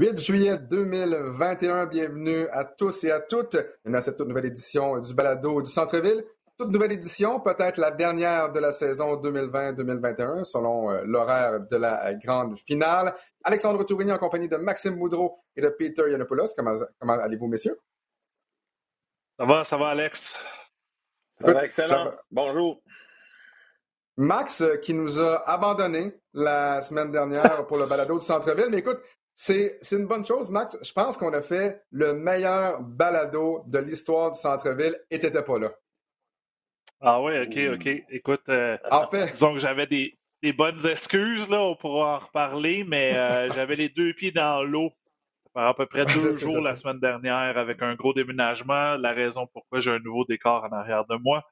8 juillet 2021, bienvenue à tous et à toutes à cette toute nouvelle édition du Balado du Centre-Ville. Toute nouvelle édition, peut-être la dernière de la saison 2020-2021, selon euh, l'horaire de la grande finale. Alexandre Tourigny en compagnie de Maxime Moudreau et de Peter Yanopoulos. Comment, comment allez-vous, messieurs? Ça va, ça va, Alex? Ça va excellent. Bonjour. Max, euh, qui nous a abandonnés la semaine dernière pour le balado du centre-ville. Mais écoute, c'est une bonne chose, Max. Je pense qu'on a fait le meilleur balado de l'histoire du centre-ville et t'étais pas là. Ah oui, ok, ok. Écoute, euh, en fait, disons que j'avais des, bonnes excuses, là, on pourra en reparler, mais euh, j'avais les deux pieds dans l'eau par à peu près deux jours la semaine dernière avec un gros déménagement. La raison pourquoi j'ai un nouveau décor en arrière de moi.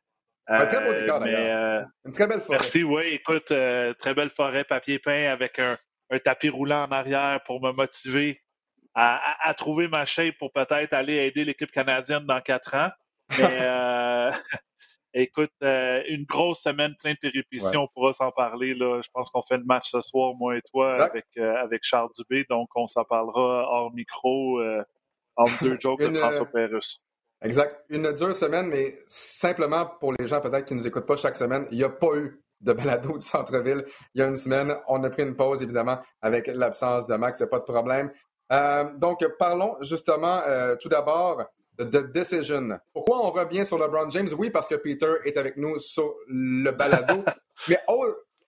un très beau décor, euh, d'ailleurs. Une très belle forêt. Merci, oui. Écoute, très belle forêt papier peint avec un, un tapis roulant en arrière pour me motiver à, trouver ma shape pour peut-être aller aider l'équipe canadienne dans quatre ans. Mais euh, écoute, euh, une grosse semaine pleine de péripéties, on pourra s'en parler. Là. Je pense qu'on fait le match ce soir, moi et toi, avec, euh, avec Charles Dubé. Donc, on s'en parlera hors micro, entre deux jokes de François Pérusse. Exact. Une dure semaine, mais simplement pour les gens peut-être qui ne nous écoutent pas chaque semaine, il n'y a pas eu de balado du centre-ville il y a une semaine. On a pris une pause, évidemment, avec l'absence de Max, pas de problème. Euh, donc, parlons justement euh, tout d'abord de Decision. Pourquoi on revient sur LeBron James? Oui, parce que Peter est avec nous sur le balado. Mais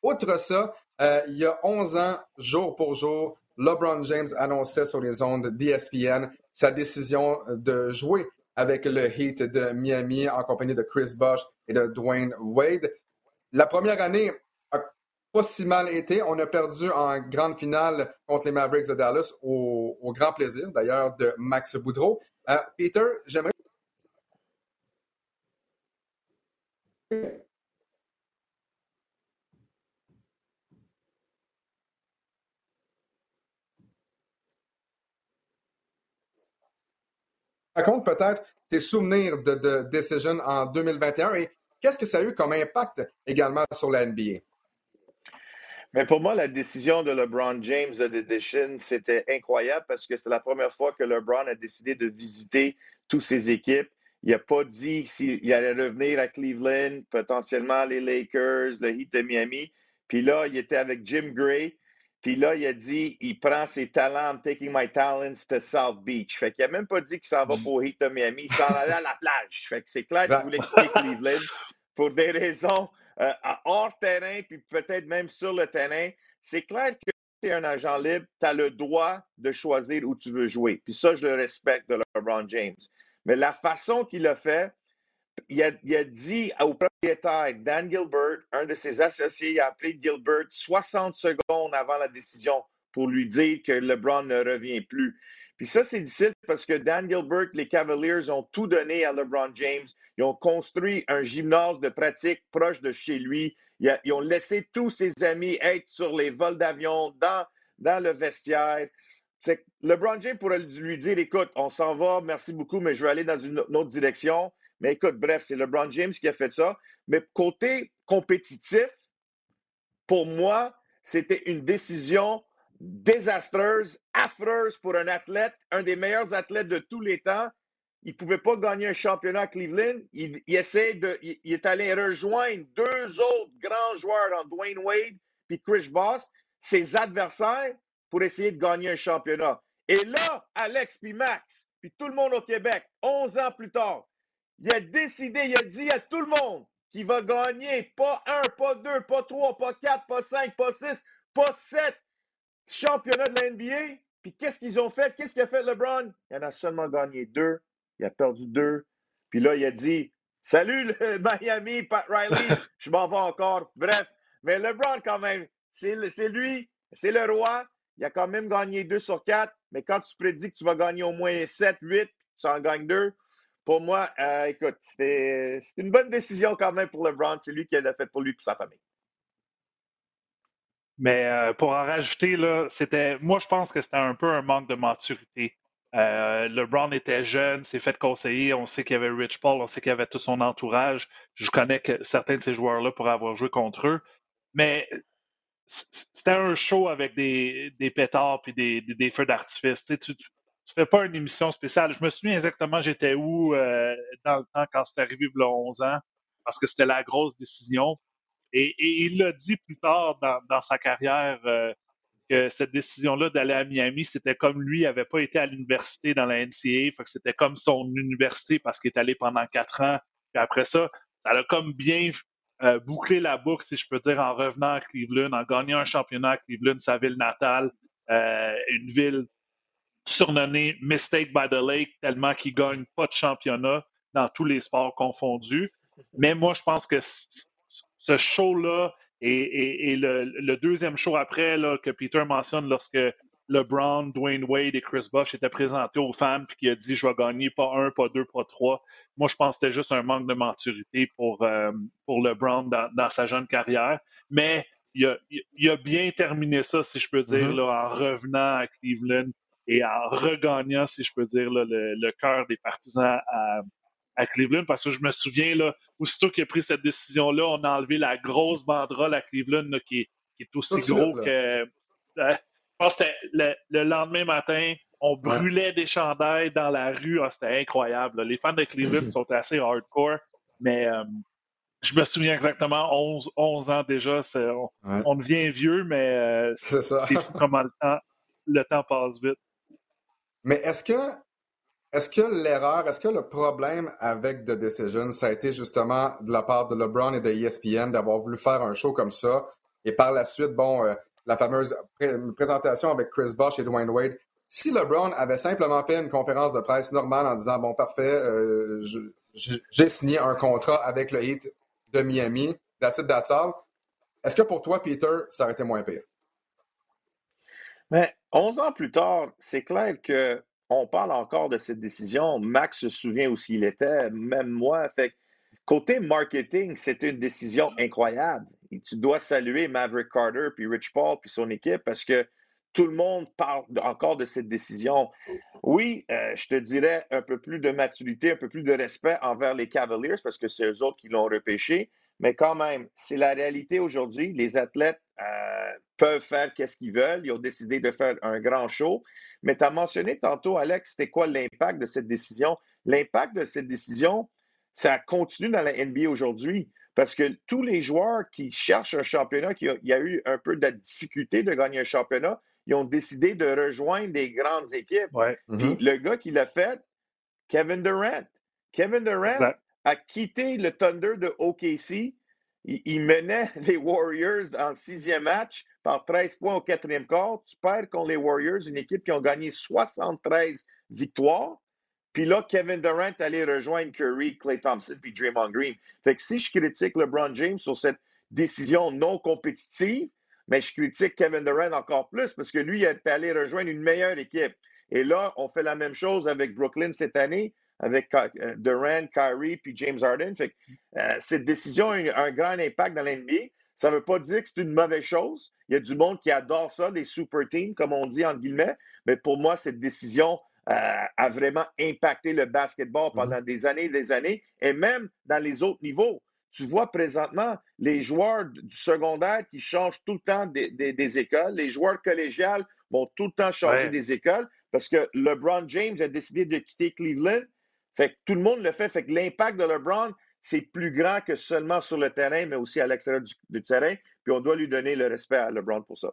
outre ça, euh, il y a 11 ans, jour pour jour, LeBron James annonçait sur les ondes d'ESPN sa décision de jouer avec le Heat de Miami en compagnie de Chris Bosh et de Dwayne Wade. La première année a pas si mal été. On a perdu en grande finale contre les Mavericks de Dallas au, grand plaisir, d'ailleurs, de Max Boudreau. Euh, Peter, j'aimerais raconte peut-être tes souvenirs de, de Decision en 2021 et Qu'est-ce que ça a eu comme impact également sur la NBA? Mais pour moi, la décision de LeBron James de Decision, c'était incroyable parce que c'était la première fois que LeBron a décidé de visiter toutes ses équipes. Il n'a pas dit s'il allait revenir à Cleveland, potentiellement les Lakers, le Heat de Miami. Puis là, il était avec Jim Gray. Puis là, il a dit il prend ses talents, I'm taking my talents to South Beach. Fait qu'il n'a même pas dit qu'il s'en va mm. pour Heat de Miami. Il s'en allait à la plage. Fait que c'est clair qu'il voulait quitter Cleveland pour des raisons euh, hors terrain, puis peut-être même sur le terrain. C'est clair que tu es un agent libre, tu as le droit de choisir où tu veux jouer. Puis ça, je le respecte de LeBron James. Mais la façon qu'il a fait, il a, dit au propriétaire, Dan Gilbert, un de ses associés, il a appelé Gilbert 60 secondes avant la décision pour lui dire que LeBron ne revient plus. Puis ça, c'est difficile parce que Dan Gilbert, les Cavaliers ont tout donné à LeBron James. Ils ont construit un gymnase de pratique proche de chez lui. Ils ont laissé tous ses amis être sur les vols d'avion, dans, dans le vestiaire. LeBron James pourrait lui dire écoute, on s'en va, merci beaucoup, mais je vais aller dans une, autre direction. Mais écoute, bref, c'est LeBron James qui a fait ça. Mais côté compétitif, pour moi, c'était une décision désastreuse, affreuse pour un athlète, un des meilleurs athlètes de tous les temps. Il ne pouvait pas gagner un championnat à Cleveland. Il, essaie de, il, est allé rejoindre deux autres grands joueurs, en Dwayne Wade et Chris Boss, ses adversaires, pour essayer de gagner un championnat. Et là, Alex puis Max, puis tout le monde au Québec, 11 ans plus tard, il a décidé, il a dit à tout le monde qu'il va gagner pas un, pas deux, pas trois, pas quatre, pas cinq, pas six, pas sept, championnat de la NBA. Puis qu'est-ce qu'ils ont fait? Qu'est-ce qu'il a fait LeBron? Il en a seulement gagné deux. Il a perdu deux. Puis là, il a dit Salut Miami, Pat Riley, je m'en vais encore. Bref, mais LeBron, quand même, c'est lui, c'est le roi. Il a quand même gagné deux sur quatre. Mais quand tu prédis que tu vas gagner au moins sept, huit, tu en gagnes deux. Pour moi, euh, écoute, c'était une bonne décision quand même pour LeBron. C'est lui qui l'a fait pour lui et sa famille. Mais euh, pour en rajouter, là, c'était. Moi, je pense que c'était un peu un manque de maturité. Euh, LeBron était jeune, s'est fait conseiller. On sait qu'il y avait Rich Paul, on sait qu'il y avait tout son entourage. Je connais que certains de ces joueurs-là pour avoir joué contre eux. Mais c'était un show avec des, pétards et des, des, feux d'artifice. Tu, tu, fais pas une émission spéciale. Je me souviens exactement j'étais où euh, dans le temps quand c'est arrivé il y a 11 ans, parce que c'était la grosse décision. Et, il l'a dit plus tard dans, sa carrière euh, que cette décision-là d'aller à Miami, c'était comme lui n'avait pas été à l'université dans la NCAA, fait que c'était comme son université parce qu'il est allé pendant quatre ans. Puis après ça, ça a comme bien euh, boucler la boucle, si je peux dire, en revenant à Cleveland, en gagnant un championnat à Cleveland, sa ville natale, une ville surnommée Mistake by the Lake, tellement qu'il gagne pas de championnat dans tous les sports confondus. Mais moi, je pense que ce show-là et, le, deuxième show après là, que Peter mentionne lorsque LeBron, Dwayne Wade et Chris Bosh étaient présentés aux fans puis qui a dit je vais gagner pas un, pas deux, pas trois. Moi, je pense que c'était juste un manque de maturité pour, euh, pour LeBron dans, sa jeune carrière. Mais il a, il a, bien terminé ça, si je peux dire, mm-hmm. là, en revenant à Cleveland et en regagnant, si je peux dire, le, le cœur des partisans à, à Cleveland parce que je me souviens, là, aussitôt qu'il a pris cette décision-là, on a enlevé la grosse banderole à Cleveland qui, est, aussi gros que. Euh, je pense que le, le, lendemain matin, on brûlait des chandails dans la rue. Ah, c'était incroyable. Les fans de Cleveland sont assez hardcore, mais euh, je me souviens exactement, 11, 11 ans déjà. On, devient vieux, mais euh, c'est fou comment le temps, le temps passe vite. Mais est-ce que est-ce que l'erreur, est-ce que le problème avec The Decision, ça a été justement de la part de LeBron et de ESPN d'avoir voulu faire un show comme ça? Et par la suite, bon, euh, la fameuse présentation avec Chris Bosh et Dwayne Wade. Si LeBron avait simplement fait une conférence de presse normale en disant bon parfait, euh, j'ai signé un contrat avec le Heat de Miami, that's it, that's all. Est-ce que pour toi, Peter, ça aurait été moins pire? Mais 11 ans plus tard, c'est clair que on parle encore de cette décision. Max se souvient où il était, même moi. Côté marketing, c'est une décision incroyable. Tu dois saluer Maverick Carter, puis Rich Paul, puis son équipe, parce que tout le monde parle encore de cette décision. Oui, euh, je te dirais un peu plus de maturité, un peu plus de respect envers les Cavaliers, parce que c'est eux autres qui l'ont repêché. Mais quand même, c'est la réalité aujourd'hui. Les athlètes euh, peuvent faire qu'est-ce qu'ils veulent. Ils ont décidé de faire un grand show. Mais tu as mentionné tantôt, Alex, c'était quoi l'impact de cette décision? L'impact de cette décision, ça continue dans la NBA aujourd'hui. Parce que tous les joueurs qui cherchent un championnat, qui il y a eu un peu de difficulté de gagner un championnat, ils ont décidé de rejoindre des grandes équipes. Puis mhm. le gars qui l'a fait, Kevin Durant. Kevin Durant a quitté le Thunder de OKC. Il, menait les Warriors en sixième match par 13 points au quatrième quart. Tu perds contre les Warriors, une équipe qui a gagné 73 victoires. Puis là, Kevin Durant allait rejoindre Curry, Clay Thompson puis Draymond Green. Fait que si je critique LeBron James sur cette décision non compétitive, mais je critique Kevin Durant encore plus parce que lui, il est allé rejoindre une meilleure équipe. Et là, on fait la même chose avec Brooklyn cette année, avec euh, Durant, Kyrie puis James Harden. Fait que, euh, cette décision a un grand impact dans l'NBA. Ça ne veut pas dire que c'est une mauvaise chose. Il y a du monde qui adore ça, les super teams, comme on dit en guillemets. Mais pour moi, cette décision euh, a vraiment impacté le basketball mm-hmm. pendant des années et des années, et même dans les autres niveaux. Tu vois présentement les joueurs du secondaire qui changent tout le temps des, écoles. Les joueurs collégiales vont tout le temps changer des écoles parce que LeBron James a décidé de quitter Cleveland. Fait que tout le monde le fait. Fait que l'impact de LeBron, c'est plus grand que seulement sur le terrain, mais aussi à l'extérieur du, terrain. Puis on doit lui donner le respect à LeBron pour ça.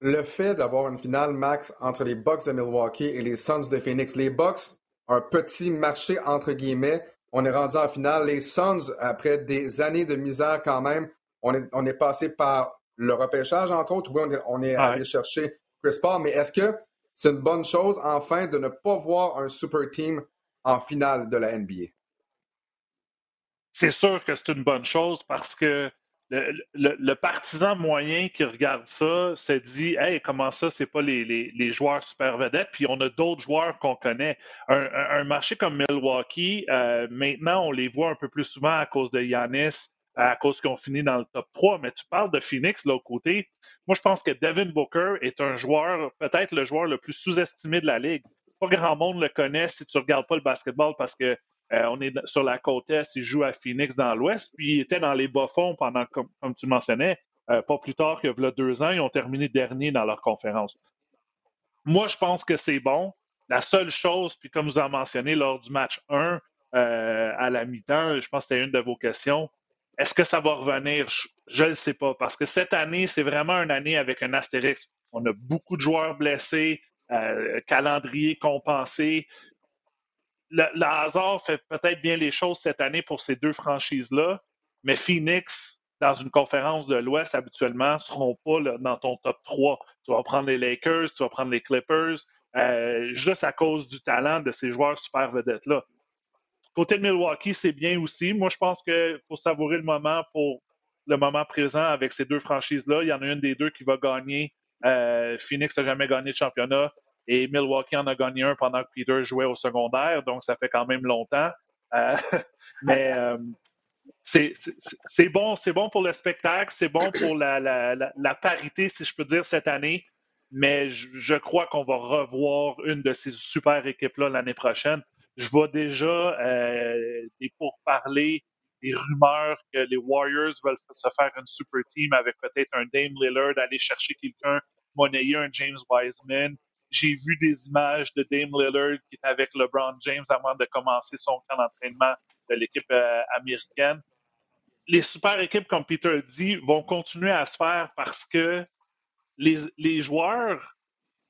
Le fait d'avoir une finale, Max, entre les Bucks de Milwaukee et les Suns de Phoenix. Les Bucks, un petit marché entre guillemets. On est rendu en finale. Les Suns, après des années de misère quand même, on est, on est passé par le repêchage, entre autres. Oui, on est, allé chercher Chris Paul, mais est-ce que c'est une bonne chose, enfin, de ne pas voir un super team en finale de la NBA? c'est sûr que c'est une bonne chose parce que le, partisan moyen qui regarde ça se dit Hey, comment ça, c'est pas les, joueurs super vedettes, puis on a d'autres joueurs qu'on connaît. Un, marché comme Milwaukee, euh, maintenant, on les voit un peu plus souvent à cause de Yanis, à cause qu'ils ont fini dans le top 3, mais tu parles de Phoenix, l'autre côté. Moi, je pense que Devin Booker est un joueur, peut-être le joueur le plus sous-estimé de la Ligue. Pas grand monde le connaît si tu regardes pas le basketball parce que euh, on est sur la côte est, il joue à Phoenix dans l'ouest, puis il était dans les bas-fonds pendant, comme, tu mentionnais, pas plus tard que y deux ans, ils ont terminé dernier dans leur conférence. Moi, je pense que c'est bon. La seule chose, puis comme vous avez mentionné lors du match 1 à la mi-temps, je pense que c'était une de vos questions, est-ce que ça va revenir? Je ne le sais pas, parce que cette année, c'est vraiment une année avec un astérix. On a beaucoup de joueurs blessés, euh, calendrier compensé. Le, hasard fait peut-être bien les choses cette année pour ces deux franchises-là, mais Phoenix, dans une conférence de l'Ouest, habituellement, ne seront pas dans ton top 3. Tu vas prendre les Lakers, tu vas prendre les Clippers, euh, juste à cause du talent de ces joueurs super vedettes-là. Côté de Milwaukee, c'est bien aussi. Moi, je pense qu'il faut savourer le moment pour le moment présent avec ces deux franchises-là. Il y en a une des deux qui va gagner. Euh, Phoenix n'a jamais gagné de championnat et Milwaukee en a gagné un pendant que Peter jouait au secondaire, donc ça fait quand même longtemps. Euh, mais euh, c'est bon, bon pour le spectacle, c'est bon pour la, parité, si je peux dire, cette année. Mais je, je crois qu'on va revoir une de ces super équipes-là l'année prochaine je vois déjà euh, des pourparlers, des rumeurs que les Warriors veulent se faire une super team avec peut-être un Dame Lillard, aller chercher quelqu'un, monnayer un James Wiseman. J'ai vu des images de Dame Lillard qui est avec LeBron James avant de commencer son camp d'entraînement de l'équipe euh, américaine. Les super équipes, comme Peter dit, vont continuer à se faire parce que les, les joueurs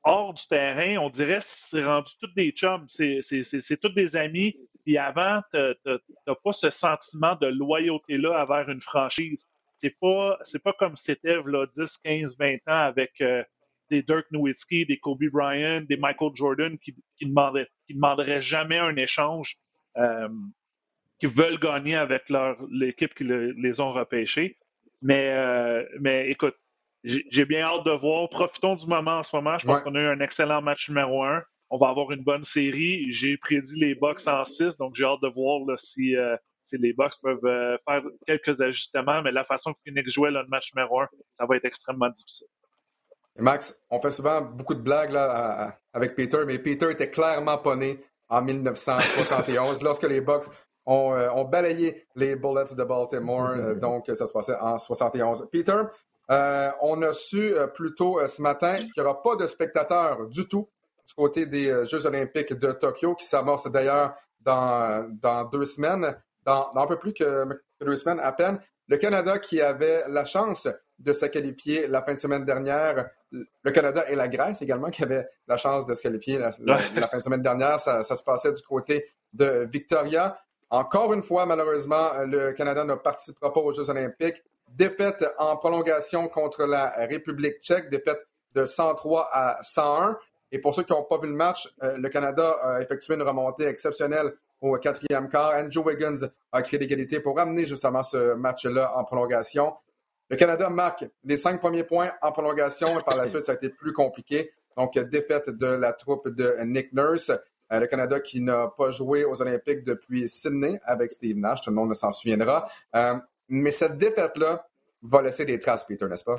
hors du terrain, on dirait c'est rendu tous des chums, c'est tous des amis. Puis avant, tu n'as pas ce sentiment de loyauté-là envers une franchise. C'est pas, pas comme c'était là, 10, 15, 20 ans avec euh, des Dirk Nowitzki, des Kobe Bryant, des Michael Jordan qui ne demanderaient, qui demanderaient jamais un échange, euh, qui veulent gagner avec l'équipe qui les ont repêchés. Mais, euh, mais écoute, j'ai bien hâte de voir. Profitons du moment en ce moment. Je pense qu'on a eu un excellent match numéro un. On va avoir une bonne série. J'ai prédit les Bucks en 6, donc j'ai hâte de voir si, euh, si, les Bucks peuvent euh, faire quelques ajustements. Mais la façon que Phoenix jouait le match numéro un, ça va être extrêmement difficile. Max, on fait souvent beaucoup de blagues là, avec Peter, mais Peter était clairement pas né en 1971 lorsque les Bucks ont, euh, ont, balayé les Bullets de Baltimore. donc, ça se passait en 71. Peter, euh, on a su euh, plus tôt euh, ce matin qu'il n'y aura pas de spectateurs du tout du côté des Jeux olympiques de Tokyo, qui s'amorcent d'ailleurs dans, dans, deux semaines, dans, un peu plus que, deux semaines à peine. Le Canada qui avait la chance de se qualifier la fin de semaine dernière, le Canada et la Grèce également qui avaient la chance de se qualifier la, fin de semaine dernière, ça, ça, se passait du côté de Victoria. Encore une fois, malheureusement, le Canada ne participera pas aux Jeux olympiques défaite en prolongation contre la République tchèque, défaite de 103 à 101. Et pour ceux qui n'ont pas vu le match, euh, le Canada a effectué une remontée exceptionnelle au quatrième quart. Andrew Wiggins a créé l'égalité pour amener justement ce match-là en prolongation. Le Canada marque les cinq premiers points en prolongation et par la suite, ça a été plus compliqué. Donc, défaite de la troupe de Nick Nurse. Euh, le Canada qui n'a pas joué aux Olympiques depuis Sydney avec Steve Nash, tout le monde ne s'en souviendra. Euh, mais cette défaite-là va laisser des traces, Peter, n'est-ce pas?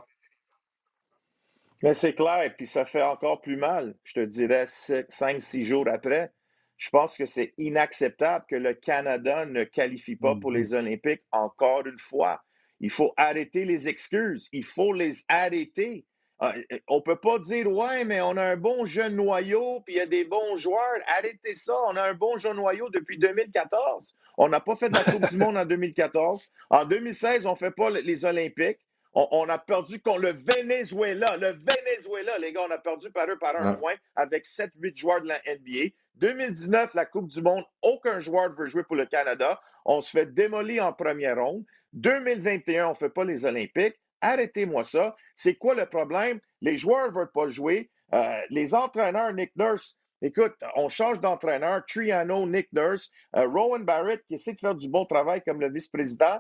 Mais c'est clair, puis ça fait encore plus mal. Je te dirais cinq, six jours après. Je pense que c'est inacceptable que le Canada ne qualifie pas pour les mm-hmm. Olympiques encore une fois. Il faut arrêter les excuses. Il faut les arrêter. Ah, on ne peut pas dire, ouais, mais on a un bon jeune noyau, puis il y a des bons joueurs. Arrêtez ça. On a un bon jeune noyau depuis 2014. On n'a pas fait de la Coupe du Monde en 2014. En 2016, on ne fait pas les Olympiques. On, a perdu contre le Venezuela. Le Venezuela, les gars, on a perdu par eux par un point avec 7-8 joueurs de la NBA. 2019, la Coupe du Monde, aucun joueur ne veut jouer pour le Canada. On se fait démolir en première ronde. 2021, on ne fait pas les Olympiques. Arrêtez-moi ça. C'est quoi le problème? Les joueurs ne veulent pas jouer. Euh, les entraîneurs, Nick Nurse, écoute, on change d'entraîneur. Triano, Nick Nurse, euh, Rowan Barrett qui essaie de faire du bon travail comme le vice-président.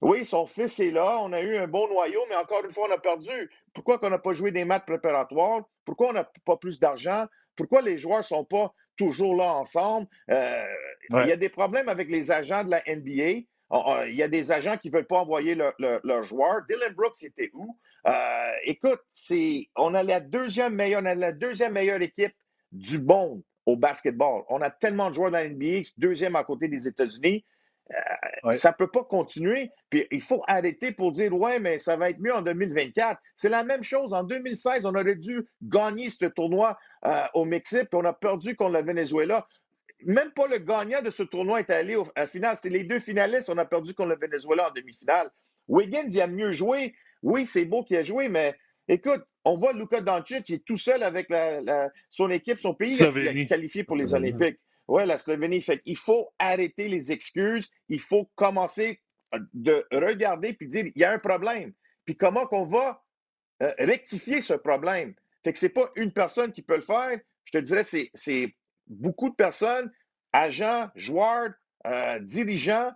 Oui, son fils est là. On a eu un bon noyau, mais encore une fois, on a perdu. Pourquoi on n'a pas joué des matchs préparatoires? Pourquoi on n'a pas plus d'argent? Pourquoi les joueurs ne sont pas toujours là ensemble? Euh, il y a des problèmes avec les agents de la NBA. Il y a des agents qui ne veulent pas envoyer leurs joueurs. Dylan Brooks était où? Euh, écoute, on a la deuxième meilleure, la deuxième meilleure équipe du monde au basketball. On a tellement de joueurs dans la NBA, deuxième à côté des États-Unis. Euh, ça ne peut pas continuer. Puis il faut arrêter pour dire Ouais, mais ça va être mieux en 2024. C'est la même chose. En 2016, on aurait dû gagner ce tournoi euh, au Mexique, puis on a perdu contre le Venezuela. Même pas le gagnant de ce tournoi est allé à la finale. C'était les deux finalistes. On a perdu contre le Venezuela en demi-finale. Wiggins, il a mieux joué. Oui, c'est beau qu'il a joué, mais écoute, on voit Luka Doncic, il est tout seul avec son équipe, son pays, il est qualifié pour les Olympiques. Oui, la Slovénie. Fait il faut arrêter les excuses. Il faut commencer de regarder puis dire il y a un problème. Puis comment qu'on va euh, rectifier ce problème? Fait que c'est pas une personne qui peut le faire. Je te dirais, c'est beaucoup de personnes, agents, joueurs, euh, dirigeants.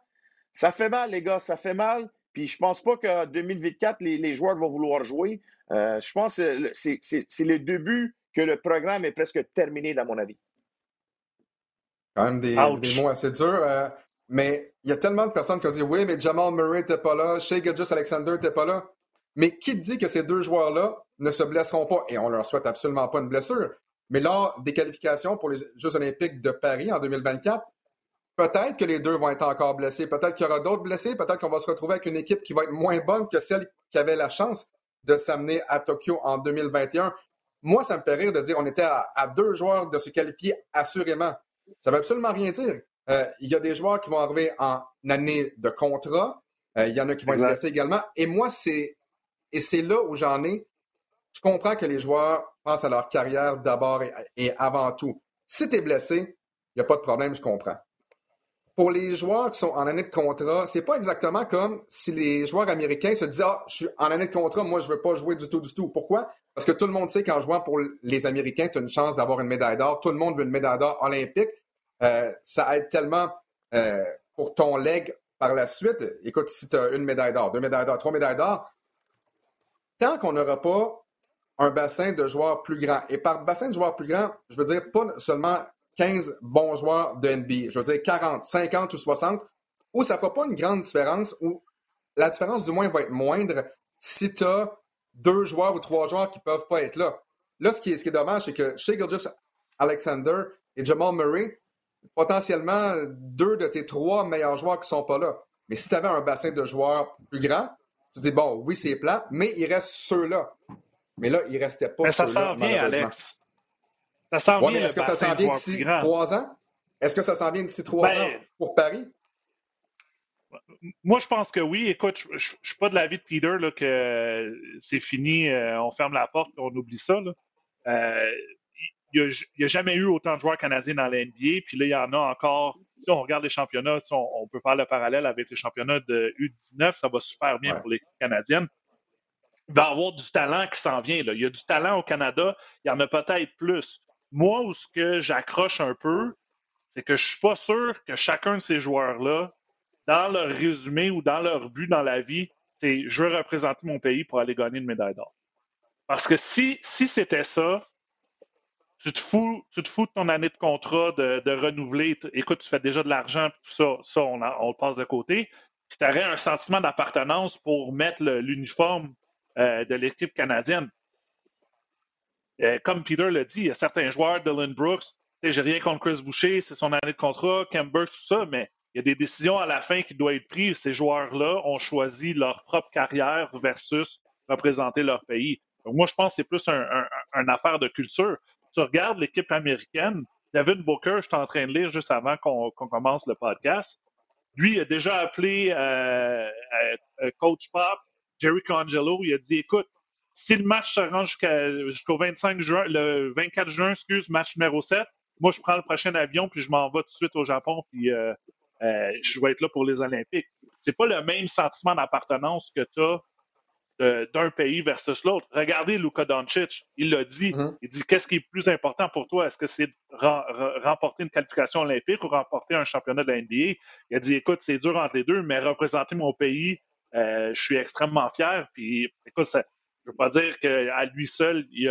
Ça fait mal, les gars, ça fait mal. Puis je pense pas qu'en 2024, les, les, joueurs vont vouloir jouer. Euh, je pense que c'est le début que le programme est presque terminé, dans mon avis. Quand même des, mots assez durs. Euh, mais il y a tellement de personnes qui ont dit oui, mais Jamal Murray n'était pas là, Shea Gilgis Alexander n'était pas là. Mais qui dit que ces deux joueurs-là ne se blesseront pas? Et on leur souhaite absolument pas une blessure. Mais lors des qualifications pour les Jeux olympiques de Paris en 2024, peut-être que les deux vont être encore blessés. Peut-être qu'il y aura d'autres blessés. Peut-être qu'on va se retrouver avec une équipe qui va être moins bonne que celle qui avait la chance de s'amener à Tokyo en 2021. Moi, ça me fait rire de dire on était à deux joueurs de se qualifier assurément. Ça ne veut absolument rien dire. Euh, il y a des joueurs qui vont arriver en année de contrat. Euh, il y en a qui vont être blessés également. Et moi, c'est et c'est là où j'en ai. Je comprends que les joueurs pensent à leur carrière d'abord et, avant tout. Si tu es blessé, il n'y a pas de problème, je comprends. Pour les joueurs qui sont en année de contrat, c'est pas exactement comme si les joueurs américains se disaient Ah, je suis en année de contrat, moi je ne veux pas jouer du tout, du tout. Pourquoi? Parce que tout le monde sait qu'en jouant pour les Américains, tu as une chance d'avoir une médaille d'or. Tout le monde veut une médaille d'or olympique. Euh, ça aide tellement euh, pour ton leg par la suite. Écoute, si tu as une médaille d'or, deux médailles d'or, trois médailles d'or, tant qu'on n'aura pas un bassin de joueurs plus grand, et par bassin de joueurs plus grand, je veux dire pas seulement 15 bons joueurs de NBA, je veux dire 40, 50 ou 60, où ça ne fera pas une grande différence, où la différence du moins va être moindre si tu as deux joueurs ou trois joueurs qui ne peuvent pas être là. Là, ce qui est, dommage, c'est que chez Gilgis Alexander et Jamal Murray, potentiellement deux de tes trois meilleurs joueurs qui ne sont pas là. Mais si tu avais un bassin de joueurs plus grand, tu dis, bon, oui, c'est plat, mais il reste ceux-là. Mais là, il ne restait pas ceux-là. Ça s'en vient, Alex. Ça s'en vient. Est-ce que ça s'en vient d'ici trois ans? Est-ce que ça s'en vient d'ici trois ben, ans pour Paris? Moi, je pense que oui. Écoute, je ne suis pas de l'avis de Peter là, que c'est fini, euh, on ferme la porte, on oublie ça. Euh, il n'y a, jamais eu autant de joueurs canadiens dans la NBA. Puis là, il y en a encore. Si on regarde les championnats, on, peut faire le parallèle avec les championnats de U19, ça va super bien pour l'équipe canadienne. Va avoir du talent qui s'en vient. Là. Il y a du talent au Canada, il y en a peut-être plus. Moi, où ce que j'accroche un peu, c'est que je ne suis pas sûr que chacun de ces joueurs-là, dans leur résumé ou dans leur but dans la vie, c'est je veux représenter mon pays pour aller gagner une médaille d'or. Parce que si, si c'était ça, tu te fous, tu te fous de ton année de contrat, de, renouveler. Écoute, tu fais déjà de l'argent, tout ça, ça, on, on, le passe de côté. Puis tu aurais un sentiment d'appartenance pour mettre l'uniforme euh, de l'équipe canadienne. Euh, comme Peter l'a dit, il y a certains joueurs, Dylan Brooks, j'ai rien contre Chris Boucher, c'est son année de contrat, Camber, tout ça, mais il y a des décisions à la fin qui doivent être prises. Ces joueurs-là ont choisi leur propre carrière versus représenter leur pays. Moi, je pense que c'est plus un, une affaire de culture tu regardes l'équipe américaine, David Booker, je suis en train de lire juste avant qu'on commence le podcast. Lui, il a déjà appelé euh, Coach Pop, Jerry Congelo. Il a dit écoute, si le match se rend jusqu'au 25 juin, le 24 juin, excuse, match numéro 7, moi, je prends le prochain avion puis je m'en vais tout de suite au Japon puis euh, je vais être là pour les Olympiques. C'est pas le même sentiment d'appartenance que tu as d'un pays versus l'autre. Regardez Luka Doncic, il l'a dit. Mm-hmm. Il dit qu'est-ce qui est plus important pour toi? Est-ce que c'est remporter une qualification olympique ou remporter un championnat de la NBA Il a dit écoute, c'est dur entre les deux, mais représenter mon pays, euh, je suis extrêmement fier. Puis écoute, je veux pas dire qu'à lui seul, il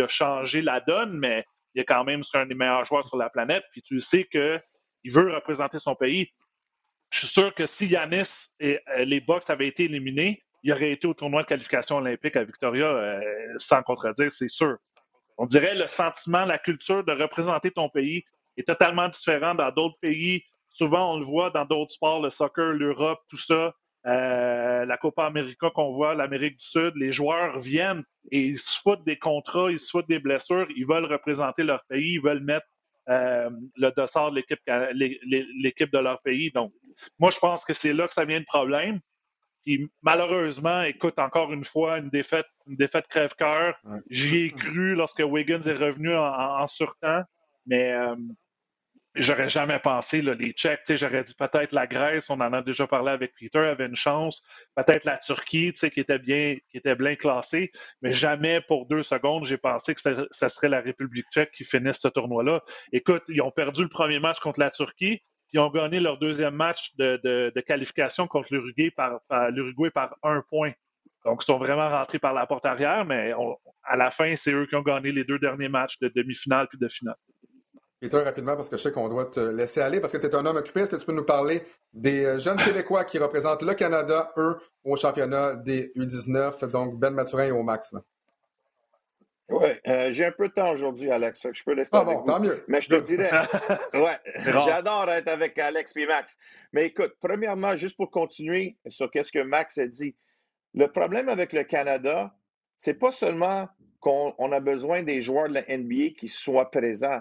a, changé la donne, mais il est quand même un des meilleurs joueurs sur la planète. Puis tu sais qu'il veut représenter son pays. Je suis sûr que si Yanis et euh, les Bucks avaient été éliminés, il aurait été au tournoi de qualification olympique à Victoria, euh, sans contredire, c'est sûr. On dirait le sentiment, la culture de représenter ton pays est totalement différent dans d'autres pays souvent, on le voit dans d'autres sports, le soccer, l'Europe, tout ça. Euh, la Copa América qu'on voit, l'Amérique du Sud, les joueurs viennent et ils se foutent des contrats, ils se foutent des blessures, ils veulent représenter leur pays, ils veulent mettre euh, le dossard de l'équipe de leur pays. Donc, moi, je pense que c'est là que ça vient le problème. Puis, malheureusement, écoute, encore une fois, une défaite, une défaite crève-cœur. J'y ai cru lorsque Wiggins est revenu en, en surtemps, mais euh, j'aurais jamais pensé, là, les Tchèques, j'aurais dit peut-être la Grèce, on en a déjà parlé avec Peter, avait une chance, peut-être la Turquie, qui était bien, qui était bien classée, mais jamais pour deux secondes, j'ai pensé que ce serait la République tchèque qui finisse ce tournoi-là. Écoute, ils ont perdu le premier match contre la Turquie, puis ils ont gagné leur deuxième match de, qualification contre l'Uruguay par, l'Uruguay par un point. Donc, ils sont vraiment rentrés par la porte arrière, mais à la fin, c'est eux qui ont gagné les deux derniers matchs de demi-finale puis de finale. Peter, rapidement, parce que je sais qu'on doit te laisser aller, parce que tu es un homme occupé. Est-ce que tu peux nous parler des euh, jeunes Québécois qui représentent le Canada, eux, au championnat des U19, donc Ben Mathurin et au Max? Oui, euh, j'ai un peu de temps aujourd'hui, Alex. Je peux laisser ah bon, tant mieux. Mais je te dirais, ouais, j'adore être avec Alex et Max. Mais écoute, premièrement, juste pour continuer sur ce que Max a dit, le problème avec le Canada, c'est pas seulement qu'on a besoin des joueurs de la NBA qui soient présents.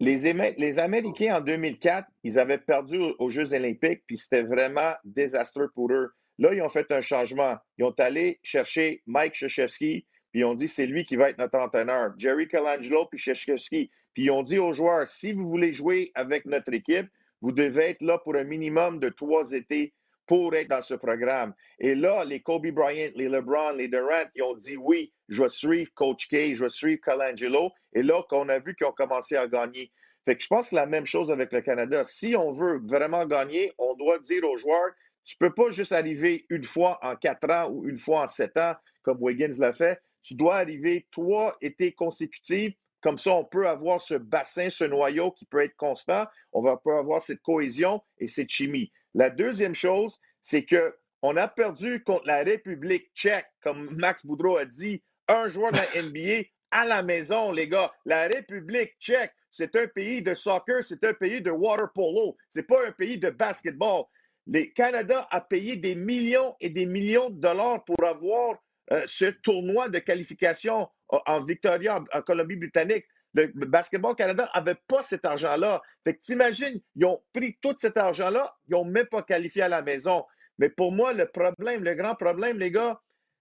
Les, Américains, en 2004, ils avaient perdu aux, Jeux olympiques, puis c'était vraiment désastreux pour eux. Là, ils ont fait un changement. Ils ont allé chercher Mike Krzyzewski, puis ils ont dit c'est lui qui va être notre entraîneur. Jerry Colangelo, puis Krzyzewski. Puis ils ont dit aux joueurs, si vous voulez jouer avec notre équipe, vous devez être là pour un minimum de trois étés pour être dans ce programme. Et là, les Kobe Bryant, les LeBron, les Durant, ils ont dit oui, je vais suivre Coach K, je vais suivre Colangelo. Et là, qu'on a vu qu'ils ont commencé à gagner. Fait que je pense la même chose avec le Canada. Si on veut vraiment gagner, on doit dire aux joueurs, tu ne peux pas juste arriver une fois en quatre ans ou une fois en sept ans, comme Wiggins l'a fait. Tu dois arriver trois étés consécutifs. Comme ça, on peut avoir ce bassin, ce noyau qui peut être constant. On va peut avoir cette cohésion et cette chimie. La deuxième chose, c'est qu'on a perdu contre la République tchèque, comme Max Boudreau a dit, un joueur de la NBA à la maison, les gars. La République tchèque, c'est un pays de soccer, c'est un pays de water polo, c'est pas un pays de basketball. Le Canada a payé des millions et des millions de dollars pour avoir euh, ce tournoi de qualification en Victoria, en Colombie-Britannique. Le, Basketball Canada n'avait pas cet argent-là. Fait que t'imagines, ils ont pris tout cet argent-là, ils n'ont même pas qualifié à la maison. Mais pour moi, le problème, le grand problème, les gars,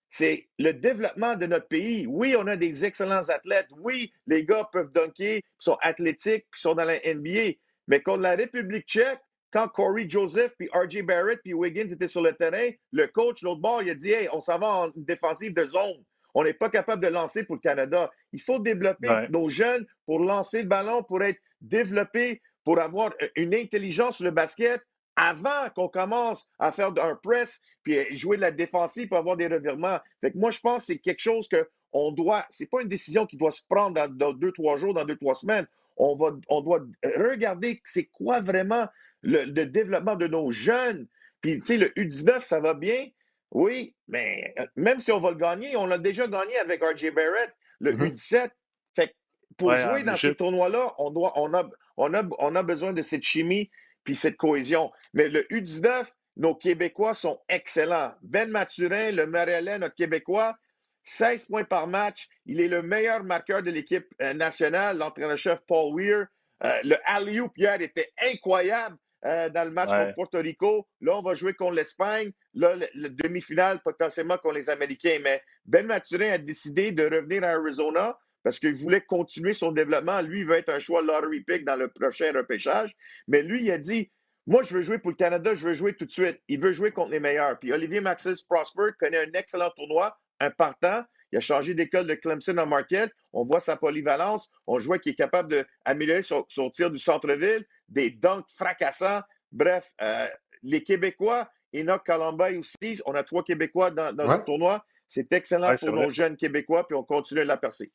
c'est le développement de notre pays. Oui, on a des excellents athlètes. Oui, les gars peuvent dunker, sont athlétiques, puis sont dans la NBA. Mais contre la République tchèque, quand Corey Joseph, puis R.J. Barrett, puis Wiggins étaient sur le terrain, le coach, l'autre bord, il a dit Hey, on s'en va en défensive de zone. On n'est pas capable de lancer pour le Canada. Il faut développer nos jeunes pour lancer le ballon, pour être développés, pour avoir une intelligence sur le basket avant qu'on commence à faire un press, puis jouer de la défensive pour avoir des revirements. Fait que moi, je pense que c'est quelque chose que on doit, c'est pas une décision qui doit se prendre dans, deux, trois jours, dans deux, trois semaines. On, va, on doit regarder c'est quoi vraiment le, le, développement de nos jeunes. Puis, tu sais, le U19, ça va bien, oui, mais euh, même si on va le gagner, on l'a déjà gagné avec RJ Barrett, le mm-hmm. U17. Fait pour jouer dans ce tournoi-là, on, doit, on, a, on, a, on a besoin de cette chimie puis cette cohésion. Mais le U19, nos Québécois sont excellents. Ben Mathurin, le Maryland, notre Québécois, 16 points par match. Il est le meilleur marqueur de l'équipe euh, nationale, l'entraîneur-chef Paul Weir. Euh, le alley Pierre était incroyable. Euh, dans le match contre Porto Rico. Là, on va jouer contre l'Espagne. Là, le, demi-finale, potentiellement contre les Américains. Mais Ben Maturin a décidé de revenir à Arizona parce qu'il voulait continuer son développement. Lui, il veut être un choix lottery pick dans le prochain repêchage. Mais lui, il a dit Moi, je veux jouer pour le Canada, je veux jouer tout de suite. Il veut jouer contre les meilleurs. Puis Olivier Maxis Prosper connaît un excellent tournoi, un partant. Il a changé d'école de Clemson en Marquette. On voit sa polyvalence. On voit qu'il est capable d'améliorer son, son, tir du centre-ville, des dunks fracassants. Bref, euh, les Québécois, Enoch Kalambay aussi, on a trois Québécois dans, le tournoi. C'est excellent pour nos jeunes Québécois, puis on continue à la percer.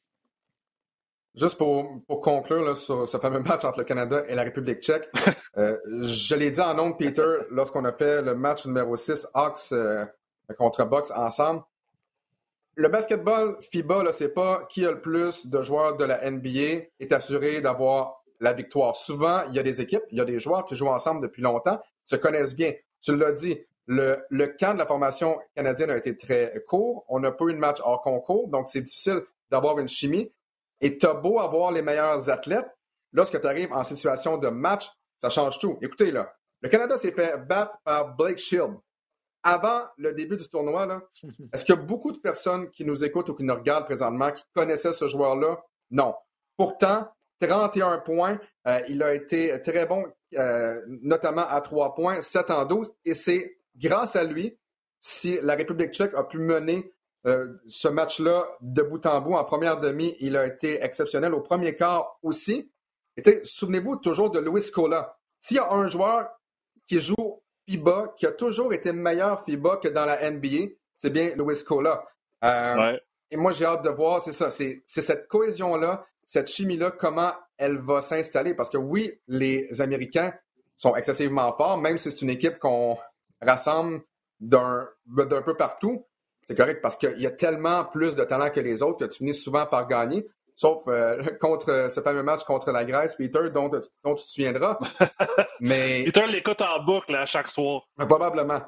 Juste pour, pour conclure là, sur ce fameux match entre le Canada et la République tchèque, euh, je l'ai dit en nom, Peter, lorsqu'on a fait le match numéro 6, Hawks euh, contre Box ensemble le basketball FIBA, c'est pas qui a le plus de joueurs de la NBA est assuré d'avoir la victoire. Souvent, il y a des équipes, il y a des joueurs qui jouent ensemble depuis longtemps, se connaissent bien. Tu l'as dit, le, le, camp de la formation canadienne a été très court. On n'a pas eu de match hors concours, donc c'est difficile d'avoir une chimie. Et tu as beau avoir les meilleurs athlètes, lorsque tu arrives en situation de match, ça change tout. Écoutez, là, le Canada s'est fait battre par Blake Shield. Avant le début du tournoi, est-ce qu'il y a beaucoup de personnes qui nous écoutent ou qui nous regardent présentement qui connaissaient ce joueur-là? Non. Pourtant, 31 points, euh, il a été très bon, euh, notamment à 3 points, 7 en 12, et c'est grâce à lui si la République tchèque a pu mener euh, ce match-là de bout en bout. En première demi, il a été exceptionnel. Au premier quart aussi. Souvenez-vous toujours de Luis Cola. S'il y a un joueur qui joue FIBA, qui a toujours été meilleur FIBA que dans la NBA, c'est bien Luis Cola. Euh, et moi, j'ai hâte de voir, c'est ça, c'est cette cohésion-là, cette chimie-là, comment elle va s'installer. Parce que oui, les Américains sont excessivement forts, même si c'est une équipe qu'on rassemble d'un peu partout. C'est correct parce qu'il y a tellement plus de talent que les autres que tu finis souvent par gagner. Sauf euh, contre ce fameux match contre la Grèce, Peter, dont, dont tu te souviendras. Mais... Peter l'écoute en boucle à chaque soir. Probablement.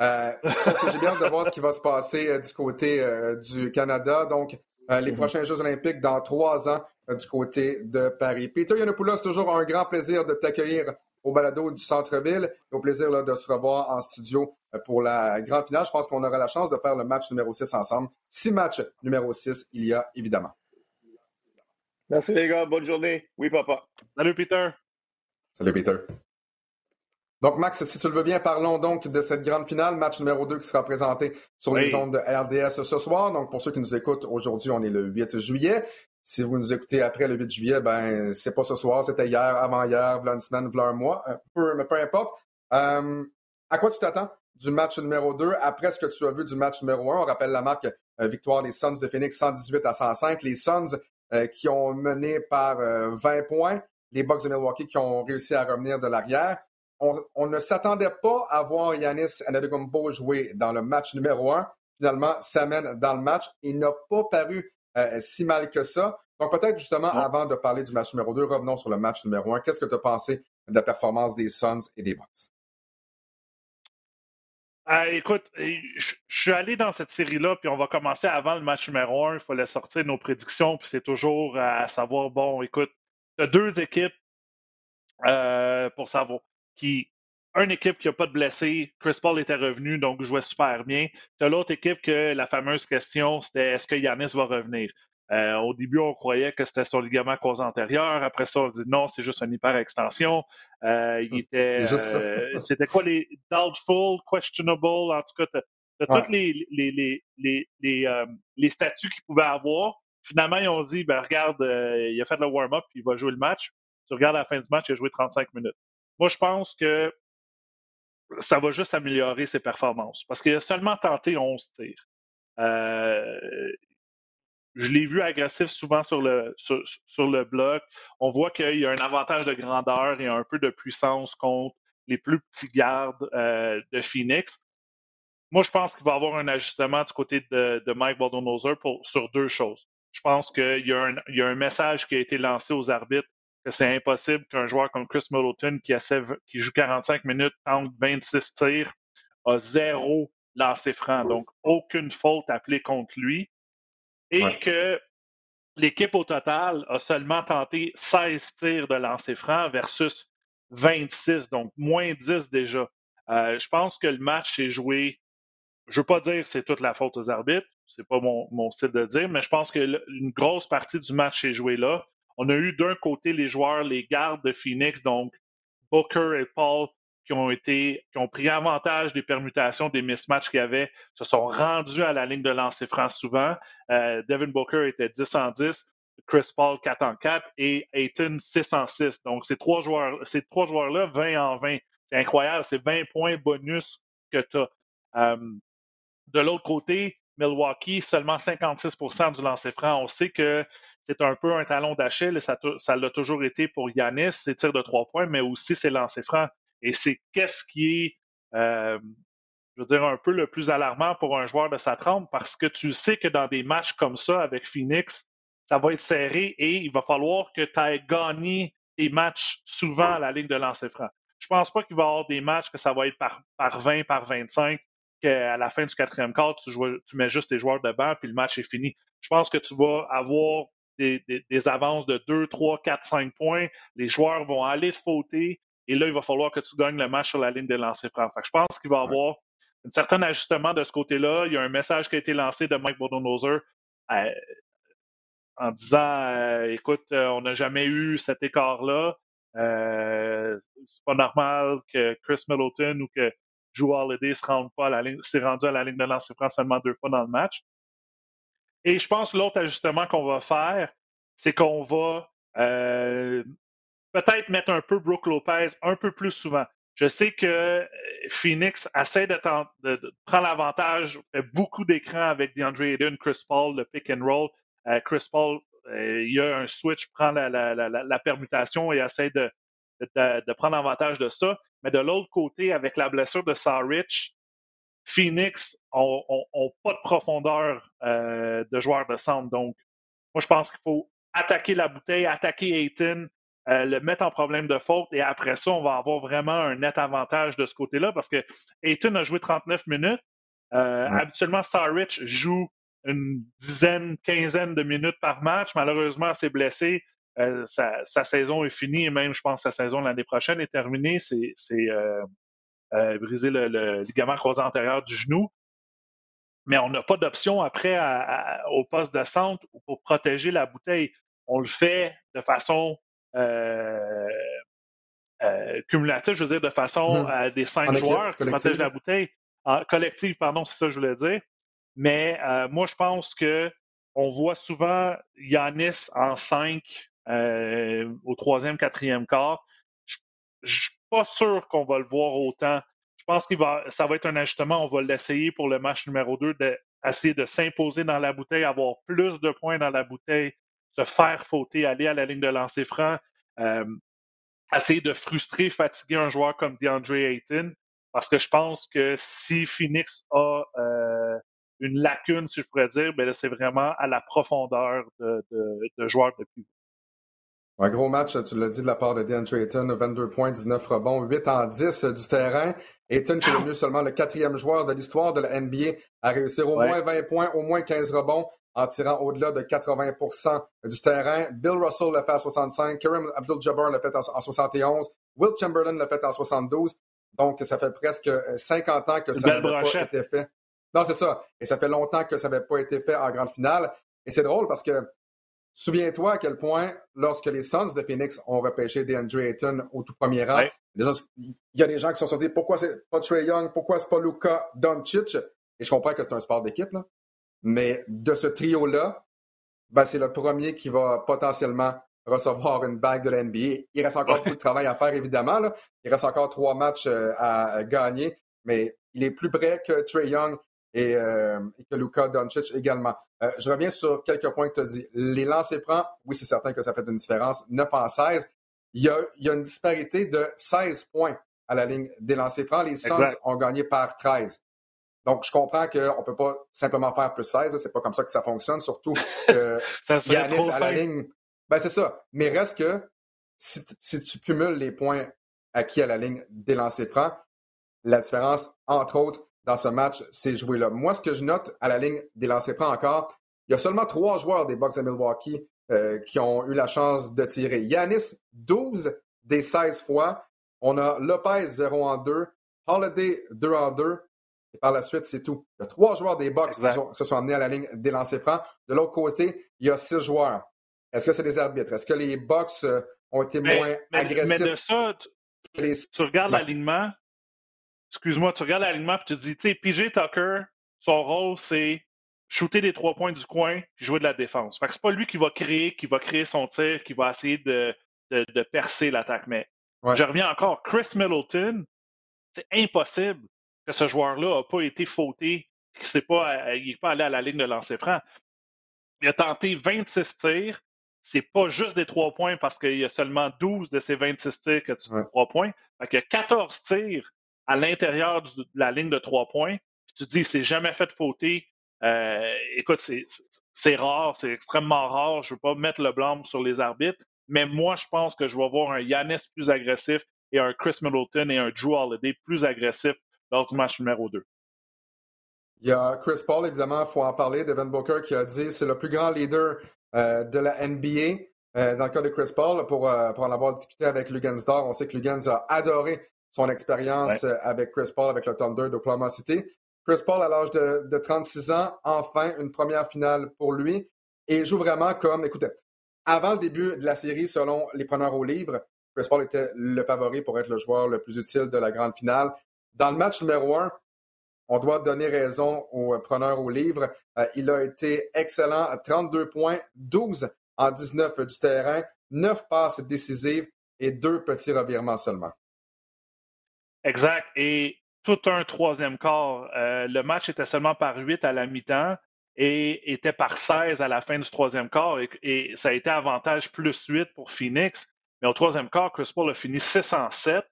Euh, sauf que j'ai bien hâte de voir ce qui va se passer euh, du côté du Canada. Donc, les mm-hmm. prochains Jeux olympiques dans trois ans du côté de Paris. Peter Yanopoulos, toujours un grand plaisir de t'accueillir au balado du centre-ville. Au plaisir de se revoir en studio euh, pour la grande finale. Je pense qu'on aura la chance de faire le match numéro 6 ensemble. Six matchs numéro 6, il y a évidemment. Merci les gars, bonne journée. Oui, papa. Salut Peter. Salut Peter. Donc, Max, si tu le veux bien, parlons donc de cette grande finale, match numéro 2 qui sera présenté sur les ondes de RDS ce soir. Donc, pour ceux qui nous écoutent, aujourd'hui, on est le 8 juillet. Si vous nous écoutez après le 8 juillet, ben c'est pas ce soir, c'était hier, avant-hier, voilà une semaine, voilà un mois, peu, mais peu importe. Euh, à quoi tu t'attends du match numéro 2 après ce que tu as vu du match numéro 1? On rappelle la marque euh, victoire des Suns de Phoenix 118 à 105. Les Suns qui ont mené par 20 points, les Bucks de Milwaukee qui ont réussi à revenir de l'arrière. On, ne s'attendait pas à voir Yanis Antetokounmpo jouer dans le match numéro 1. Finalement, s'amène dans le match. Il n'a pas paru euh, si mal que ça. Donc, peut-être justement, avant de parler du match numéro 2, revenons sur le match numéro 1. Qu'est-ce que tu as pensé de la performance des Suns et des Bucks? Euh, écoute, je suis allé dans cette série-là, puis on va commencer avant le match numéro 1. Il fallait sortir nos prédictions, puis c'est toujours à savoir, bon, écoute, tu as deux équipes euh, pour savoir qui. Une équipe qui n'a pas de blessés, Chris Paul était revenu, donc jouait super bien. Tu as l'autre équipe que la fameuse question, c'était est-ce que Yanis va revenir? Euh, au début, on croyait que c'était son ligament cause antérieur. Après ça, on dit non, c'est juste une hyper-extension. Euh, il hum, était. Euh, c'était quoi les doubtful, questionable, en tout cas, as, toutes les, les, les, les, les statuts qu'il pouvait avoir. Finalement, ils ont dit ben, regarde, il a fait le warm-up, il va jouer le match. Tu regardes à la fin du match, il a joué 35 minutes. Moi, je pense que ça va juste améliorer ses performances parce qu'il a seulement tenté 11 tirs. Euh, je l'ai vu agressif souvent sur le, sur, bloc. On voit qu'il y a un avantage de grandeur et un peu de puissance contre les plus petits gardes euh, de Phoenix. Moi, je pense qu'il va y avoir un ajustement du côté de, Mike Budenholzer sur deux choses. Je pense qu'il y, a un message qui a été lancé aux arbitres que c'est impossible qu'un joueur comme Chris Middleton, qui, qui joue 45 minutes, tente 26 tirs, a zéro lancé franc. Donc, aucune faute appelée contre lui. Et que l'équipe au total a seulement tenté 16 tirs de lancer franc versus 26, donc moins 10 déjà. Euh, je pense que le match est joué. Je ne veux pas dire que c'est toute la faute aux arbitres, c'est pas mon, mon, style de dire, mais je pense que une grosse partie du match est jouée là. On a eu d'un côté les joueurs, les gardes de Phoenix, donc Booker et Paul, qui ont été, qui ont pris avantage des permutations, des mismatchs qu'il y avait, se sont rendus à la ligne de lancer franc souvent. Euh, Devin Booker était 10 en 10, Chris Paul 4 en 4 et Ayton 6 en 6. Donc, ces trois joueurs, ces trois joueurs-là, 20 en 20. C'est incroyable, c'est 20 points bonus que tu as. Euh, de l'autre côté, Milwaukee, seulement 56% du lancer franc. On sait que c'est un peu un talon d'Achille. Ça, ça l'a toujours été pour Yanis, ses tirs de trois points, mais aussi ses lancers francs. Et c'est qu'est-ce qui est, euh, je veux dire, un peu le plus alarmant pour un joueur de sa trempe, parce que tu sais que dans des matchs comme ça avec Phoenix, ça va être serré et il va falloir que tu aies gagné des matchs souvent à la ligne de lancer franc. Je pense pas qu'il va y avoir des matchs que ça va être par, par 20, par 25, qu'à la fin du quatrième quart, tu, mets juste tes joueurs de banc, puis le match est fini. Je pense que tu vas avoir des, avances de 2, 3, 4, 5 points. Les joueurs vont aller te fauter. Et là, il va falloir que tu gagnes le match sur la ligne de lancer franc. je pense qu'il va y avoir un certain ajustement de ce côté-là. Il y a un message qui a été lancé de Mike Bodenholzer euh, en disant euh, écoute, euh, on n'a jamais eu cet écart-là. C'est pas normal que Chris Middleton ou que Joe Holiday se rende pas à la ligne, s'est rendu à la ligne de lancer franc seulement deux fois dans le match. Et je pense que l'autre ajustement qu'on va faire, c'est qu'on va peut-être mettre un peu Brooke Lopez un peu plus souvent. Je sais que euh, Phoenix essaie de, prendre l'avantage, fait beaucoup d'écrans avec DeAndre Ayton, Chris Paul, le pick and roll. Euh, Chris Paul, il y a un switch, prend la, permutation et essaie de, de, prendre avantage de ça. Mais de l'autre côté, avec la blessure de Sarich, Phoenix n'ont pas de profondeur euh, de joueurs de centre. Donc, moi, je pense qu'il faut attaquer la bouteille, attaquer Ayton, euh, le mettre en problème de faute, et après ça, on va avoir vraiment un net avantage de ce côté-là parce que Ayton a joué 39 minutes. Euh, habituellement, Sarich joue une dizaine, quinzaine de minutes par match. Malheureusement, s'est blessé. sa, saison est finie et même, je pense, sa saison l'année prochaine est terminée. C'est euh, briser le, ligament croisé antérieur du genou. Mais on n'a pas d'option après au poste de centre pour protéger la bouteille. On le fait de façon euh, euh, cumulative, je veux dire, de façon à mmh. des cinq joueurs qui protègent la bouteille. En, collective, pardon, c'est ça que je voulais dire. Mais moi, je pense que on voit souvent Yanis en cinq au troisième, quatrième quart. Je, pas sûr qu'on va le voir autant. Je pense que ça va être un ajustement. On va l'essayer pour le match numéro 2, d'essayer de s'imposer dans la bouteille, avoir plus de points dans la bouteille, se faire fauter, aller à la ligne de lancer franc, euh, essayer de frustrer, fatiguer un joueur comme DeAndre Ayton. Parce que je pense que si Phoenix a euh, une lacune, si je pourrais dire, ben c'est vraiment à la profondeur de, de joueurs de pivot. Un gros match, tu l'as dit, de la part de DeAndre Ayton, 22 points, 19 rebonds, 8 en 10 du terrain. Ayton, qui est devenu seulement le quatrième joueur de l'histoire de la NBA à réussir au moins 20 points, au moins 15 rebonds en tirant au-delà de 80% du terrain. Bill Russell l'a fait à 65, Kareem Abdul-Jabbar l'a fait en 71, Will Chamberlain l'a fait en 72. Donc, ça fait presque 50 ans que ça n'avait pas été fait. Non, c'est ça. Et ça fait longtemps que ça n'avait pas été fait en grande finale. Et c'est drôle parce que Souviens-toi à quel point, lorsque les Suns de Phoenix ont repêché DeAndre Ayton au tout premier rang, il y a des gens qui se sont dit pourquoi c'est pas Trey Young, pourquoi c'est pas Luka Doncic? Et je comprends que c'est un sport d'équipe, mais de ce trio-là, ben, c'est le premier qui va potentiellement recevoir une bague de l'NBA. Il reste encore beaucoup de travail à faire, évidemment. Il reste encore trois matchs euh, à gagner, mais il est plus près que Trey Young et, euh, que Luka Doncic également. Euh, je reviens sur quelques points que tu as dit. Les lancers francs, oui, c'est certain que ça fait une différence. 9 en 16. Il y, a, il y a une disparité de 16 points à la ligne des lancers francs. Les Suns ont gagné par 13. Donc, je comprends qu'on ne peut pas simplement faire plus 16. C'est pas comme ça que ça fonctionne, surtout que Yanis à la ligne. Ben, c'est ça. Mais reste que si, si, tu cumules les points acquis à la ligne des lancers francs, la différence, entre autres, dans ce match s'est joué là. Moi, ce que je note à la ligne des lancers francs encore, il y a seulement trois joueurs des Bucks de Milwaukee euh, qui ont eu la chance de tirer. Yanis, 12 des 16 fois. On a Lopez, 0 en 2. Holiday, 2 en 2. Et par la suite, c'est tout. Il y a trois joueurs des Bucks qui se sont amenés à la ligne des lancers francs. De l'autre côté, il y a six joueurs. Est-ce que c'est des arbitres? Est-ce que les Bucks euh, ont été moins agressifs? Mais de ça, tu regardes l'alignement, excuse-moi, tu regardes l'alignement et tu te dis, tu sais, PJ Tucker, son rôle, c'est shooter des trois points du coin et jouer de la défense. Fait que c'est pas lui qui va créer, qui va créer son tir, qui va essayer de, de, percer l'attaque. Mais je reviens encore, Chris Middleton, c'est impossible que ce joueur-là n'a pas été fauté, qu'il n'est pas, il pas allé à la ligne de lancer franc. Il a tenté 26 tirs. C'est pas juste des trois points parce qu'il y a seulement 12 de ces 26 tirs que tu ouais. trois points. Fait qu'il y a 14 tirs à l'intérieur de la ligne de trois points, tu te dis, c'est jamais fait de fauter. Euh, écoute, c'est rare, c'est extrêmement rare. Je ne veux pas mettre le blâme sur les arbitres, Mais moi, je pense que je vais voir un Yanis plus agressif et un Chris Middleton et un Drew Holiday plus agressif lors du match numéro 2. Il y a Chris Paul, évidemment, il faut en parler, Devin Booker qui a dit c'est le plus grand leader euh, de la NBA. Euh, dans le cas de Chris Paul, pour, euh, pour en avoir discuté avec Lugansdor, on sait que Lugans a adoré son expérience avec Chris Paul, avec le Thunder d'Oklahoma City. Chris Paul, à l'âge de, de, 36 ans, enfin une première finale pour lui et joue vraiment comme, écoutez, avant le début de la série, selon les preneurs au livre, Chris Paul était le favori pour être le joueur le plus utile de la grande finale. Dans le match numéro un, on doit donner raison au preneur au livre. Euh, il a été excellent, 32 points, 12 en 19 du terrain, 9 passes décisives et deux petits revirements seulement. Exact. Et tout un troisième quart. Euh, le match était seulement par 8 à la mi-temps et était par 16 à la fin du troisième quart. Et, ça a été avantage plus 8 pour Phoenix. Mais au troisième quart, Chris a fini 6 en 7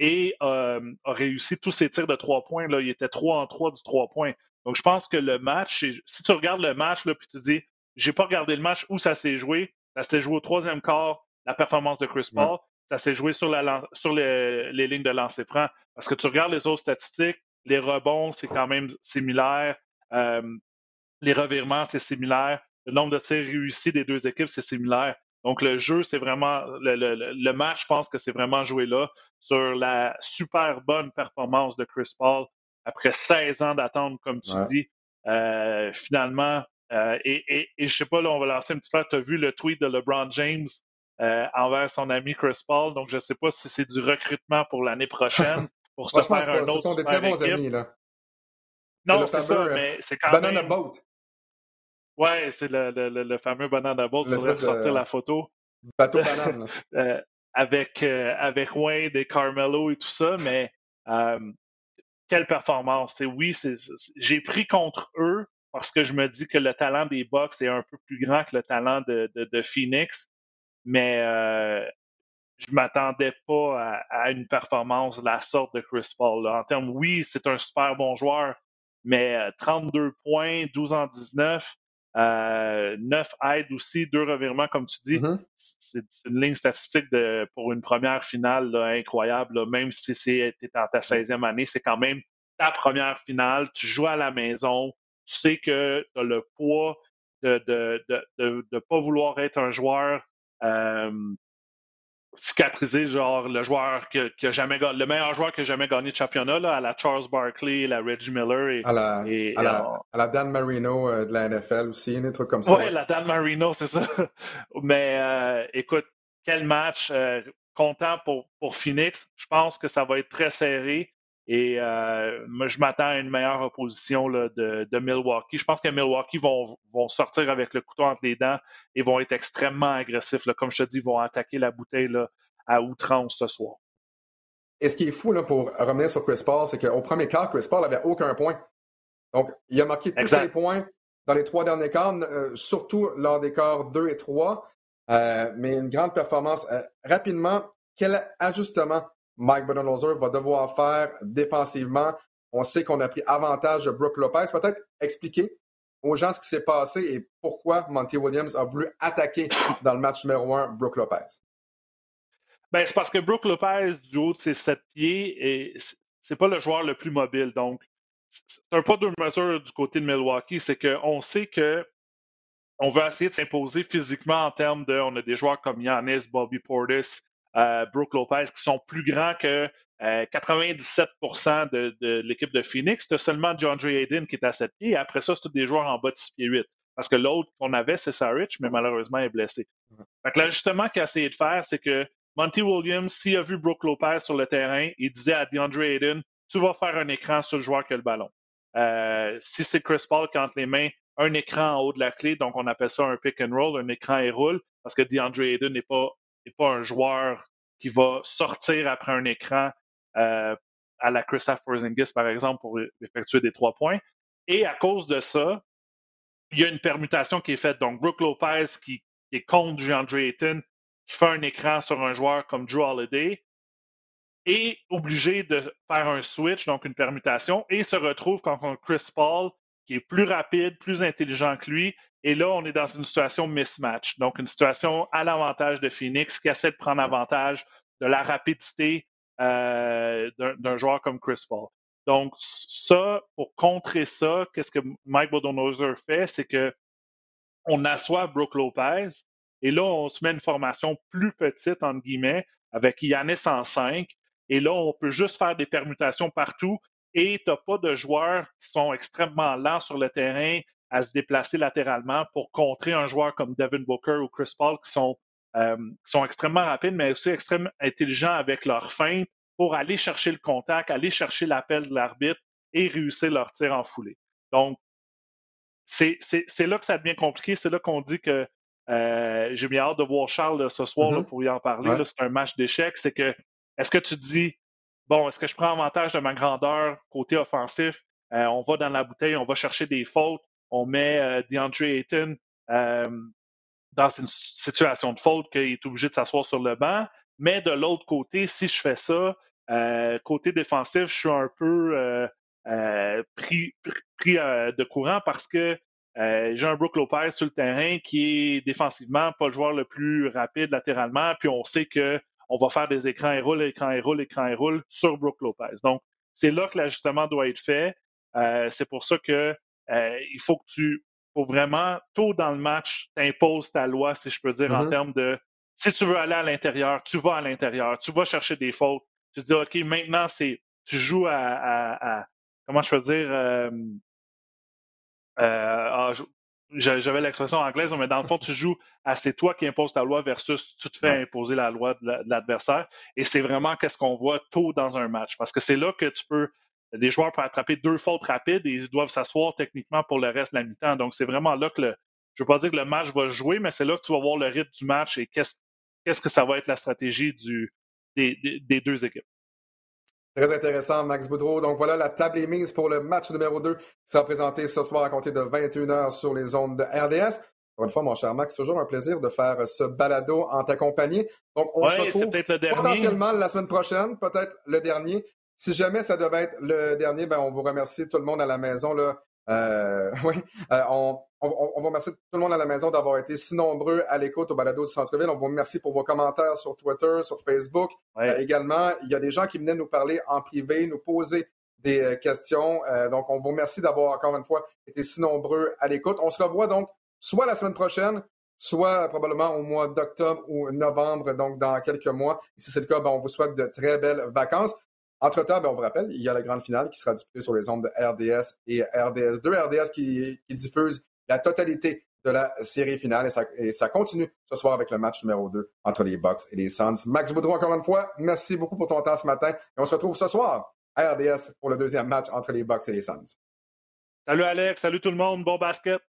et euh, a réussi tous ses tirs de trois points. Là, il était 3 en 3 du 3 points. Donc, je pense que le match, si tu regardes le match, là, puis tu dis, j'ai pas regardé le match où ça s'est joué, ça s'est joué au troisième quart, la performance de Chris Paul, ça s'est joué sur, la, sur les, lignes de lancer franc. Parce que tu regardes les autres statistiques, les rebonds, c'est quand même similaire. Euh, les revirements, c'est similaire. Le nombre de tirs réussis des deux équipes, c'est similaire. Donc, le jeu, c'est vraiment, le, match, je pense que c'est vraiment joué là sur la super bonne performance de Chris Paul après 16 ans d'attente, comme tu dis. Euh, finalement, euh, et, et, et, je sais pas, là, on va lancer un petit peu. Tu as vu le tweet de LeBron James euh, envers son ami Chris Paul? Donc, je ne sais pas si c'est du recrutement pour l'année prochaine pour se faire un autre. Ce sont des très bons amis, là. Non, c'est ça, mais c'est quand même. Banana Boat. Ouais, c'est le, le, le, fameux banana boat. Il faudrait sortir la photo. Bateau banane. euh, avec, euh, avec Wayne et Carmelo et tout ça, mais euh, quelle performance. oui, j'ai pris contre eux parce que je me dis que le talent des Bucks est un peu plus grand que le talent de, de, de Phoenix, mais euh, je m'attendais pas à, à, une performance de la sorte de Chris Paul. Là. En termes, oui, c'est un super bon joueur, mais 32 euh, points, 12 en 19, euh, 9 aides aussi, deux revirements, comme tu dis. Mm-hmm. C'est une ligne statistique de, pour une première finale incroyable. même si c'est en ta 16e année, c'est quand même ta première finale. Tu joues à la maison. Tu sais que tu as le poids de ne de, de, de, pas vouloir être un joueur euh, cicatriser genre le joueur qui, a jamais le meilleur joueur qui a jamais gagné de championnat là, à la Charles Barkley, la Reggie Miller et à la, à, la, Dan Marino euh, de la NFL aussi, des trucs comme ça. Oui, la Dan Marino, c'est ça. Mais euh, écoute, quel match euh, content pour, pour Phoenix. Je pense que ça va être très serré. Et euh, moi, je m'attends à une meilleure opposition là, de, de, Milwaukee. Je pense que Milwaukee vont, vont, sortir avec le couteau entre les dents et vont être extrêmement agressifs. Là. Comme je te dis, ils vont attaquer la bouteille là, à outrance ce soir. Et ce qui est fou là, pour revenir sur Chris Paul, c'est qu'au premier quart, Chris Paul n'avait aucun point. Donc, il a marqué tous ses points dans les trois derniers quarts, euh, surtout lors des quarts 2 et 3. Euh, mais une grande performance. Rapidement, quel ajustement Mike Budenholzer va devoir faire défensivement. On sait qu'on a pris avantage de Brooke Lopez. Peut-être expliquer aux gens ce qui s'est passé et pourquoi Monty Williams a voulu attaquer dans le match numéro un Brooke Lopez. Ben, c'est parce que Brooke Lopez, du haut de ses sept pieds, c'est pas le joueur le plus mobile. Donc, c'est un pas de mesure du côté de Milwaukee. C'est qu'on sait que on veut essayer de s'imposer physiquement en termes de. On a des joueurs comme Yanis, Bobby Portis, euh, Brooke Lopez, qui sont plus grands que 97% euh, de, l'équipe de Phoenix. C'était seulement John Dre Hayden qui est à 7 pieds. Et après ça, c'est tous des joueurs en bas de 6 pieds 8. Parce que l'autre qu'on avait, c'est Sarich, mais malheureusement, il est blessé. Fait l'ajustement qu'il a essayé de faire, c'est que Monty Williams, s'il a vu Brooke Lopez sur le terrain, il disait à DeAndre Hayden, tu vas faire un écran sur le joueur qui a le ballon. Euh, si c'est Chris Paul qui entre les mains, un écran en haut de la clé, donc on appelle ça un pick and roll, un écran et roule, parce que DeAndre Hayden n'est pas pas un joueur qui va sortir après un écran euh, à la Christophe Porzingis, par exemple, pour effectuer des trois points. Et à cause de ça, il y a une permutation qui est faite. Donc, Brooke Lopez qui, est contre DeAndre Ayton, qui fait un écran sur un joueur comme Drew Holiday, est obligé de faire un switch, donc une permutation, et se retrouve contre Chris Paul qui est plus rapide, plus intelligent que lui, Et là, on est dans une situation mismatch, donc une situation à l'avantage de Phoenix qui essaie de prendre avantage de la rapidité euh, d'un joueur comme Chris Paul. Donc, ça, pour contrer ça, qu'est-ce que Mike Bodonoser fait, c'est que on assoit Brooke Lopez et là, on se met une formation plus petite, entre guillemets, avec Yannis en 5. Et là, on peut juste faire des permutations partout et tu n'as pas de joueurs qui sont extrêmement lents sur le terrain à se déplacer latéralement pour contrer un joueur comme Devin Booker ou Chris Paul qui sont, euh, qui sont extrêmement rapides, mais aussi extrêmement intelligents avec leur fin pour aller chercher le contact, aller chercher l'appel de l'arbitre et réussir leur tir en foulée. Donc, c'est là que ça devient compliqué. C'est là qu'on dit que euh, j'ai bien hâte de voir Charles ce soir mm-hmm. pour y en parler. C'est un match d'échecs. C'est que, est-ce que tu dis, bon, est-ce que je prends avantage de ma grandeur côté offensif? Euh, on va dans la bouteille, on va chercher des fautes, on met euh, DeAndre Ayton dans une situation de faute qu'il est obligé de s'asseoir sur le banc. Mais de l'autre côté, si je fais ça, côté défensif, je suis un peu pris, pris de courant parce que euh, j'ai un Brook Lopez sur le terrain qui est défensivement pas le joueur le plus rapide latéralement, puis on sait que on va faire des écrans et roule, écran et roule, écran et roule sur Brook Lopez. Donc, c'est là que l'ajustement doit être fait. Euh, c'est pour ça que euh, il faut que tu, faut vraiment, tôt dans le match, t'imposes ta loi, si je peux dire, en mm-hmm. termes de si tu veux aller à l'intérieur, tu vas à l'intérieur, tu vas chercher des fautes. Tu dis, OK, maintenant, c'est tu joues à, comment je peux dire, euh, ah, j'avais l'expression anglaise, mais dans le fond, tu joues à c'est toi qui imposes ta loi versus tu te fais imposer la loi de l'adversaire. Et c'est vraiment qu'est-ce qu'on voit tôt dans un match. Parce que c'est là que tu peux. Des joueurs peuvent attraper deux fautes rapides et ils doivent s'asseoir techniquement pour le reste de la mi-temps. Donc, c'est vraiment là que le. Je ne veux pas dire que le match va jouer, mais c'est là que tu vas voir le rythme du match et qu'est-ce que ça va être la stratégie du, des deux équipes. Très intéressant, Max Boudreau. Donc voilà, la table est mise pour le match numéro 2 qui sera présenté ce soir à compter de 21h sur les ondes de RDS. Encore une fois, mon cher Max, toujours un plaisir de faire ce balado en ta compagnie. Donc, on se retrouve potentiellement la semaine prochaine, peut-être le dernier. Si jamais ça devait être le dernier, ben, on vous remercie tout le monde à la maison. Là. Euh, oui, euh, on, on, on, vous remercie tout le monde à la maison d'avoir été si nombreux à l'écoute au balado du Centre-Ville. On vous remercie pour vos commentaires sur Twitter, sur Facebook. Euh, également, il y a des gens qui venaient nous parler en privé, nous poser des euh, questions. Euh, donc, on vous remercie d'avoir encore une fois été si nombreux à l'écoute. On se revoit donc soit la semaine prochaine, soit probablement au mois d'octobre ou novembre, donc dans quelques mois. si c'est le cas, ben, on vous souhaite de très belles vacances. Entre-temps, ben, on vous rappelle, il y a la grande finale qui sera disputée sur les ondes de RDS et RDS2. RDS qui, diffuse la totalité de la série finale et ça, continue ce soir avec le match numéro 2 entre les Bucks et les Suns. Max Boudreau, encore une fois, merci beaucoup pour ton temps ce matin et on se retrouve ce soir à RDS pour le deuxième match entre les Bucks et les Suns. Salut Alex, salut tout le monde, bon basket.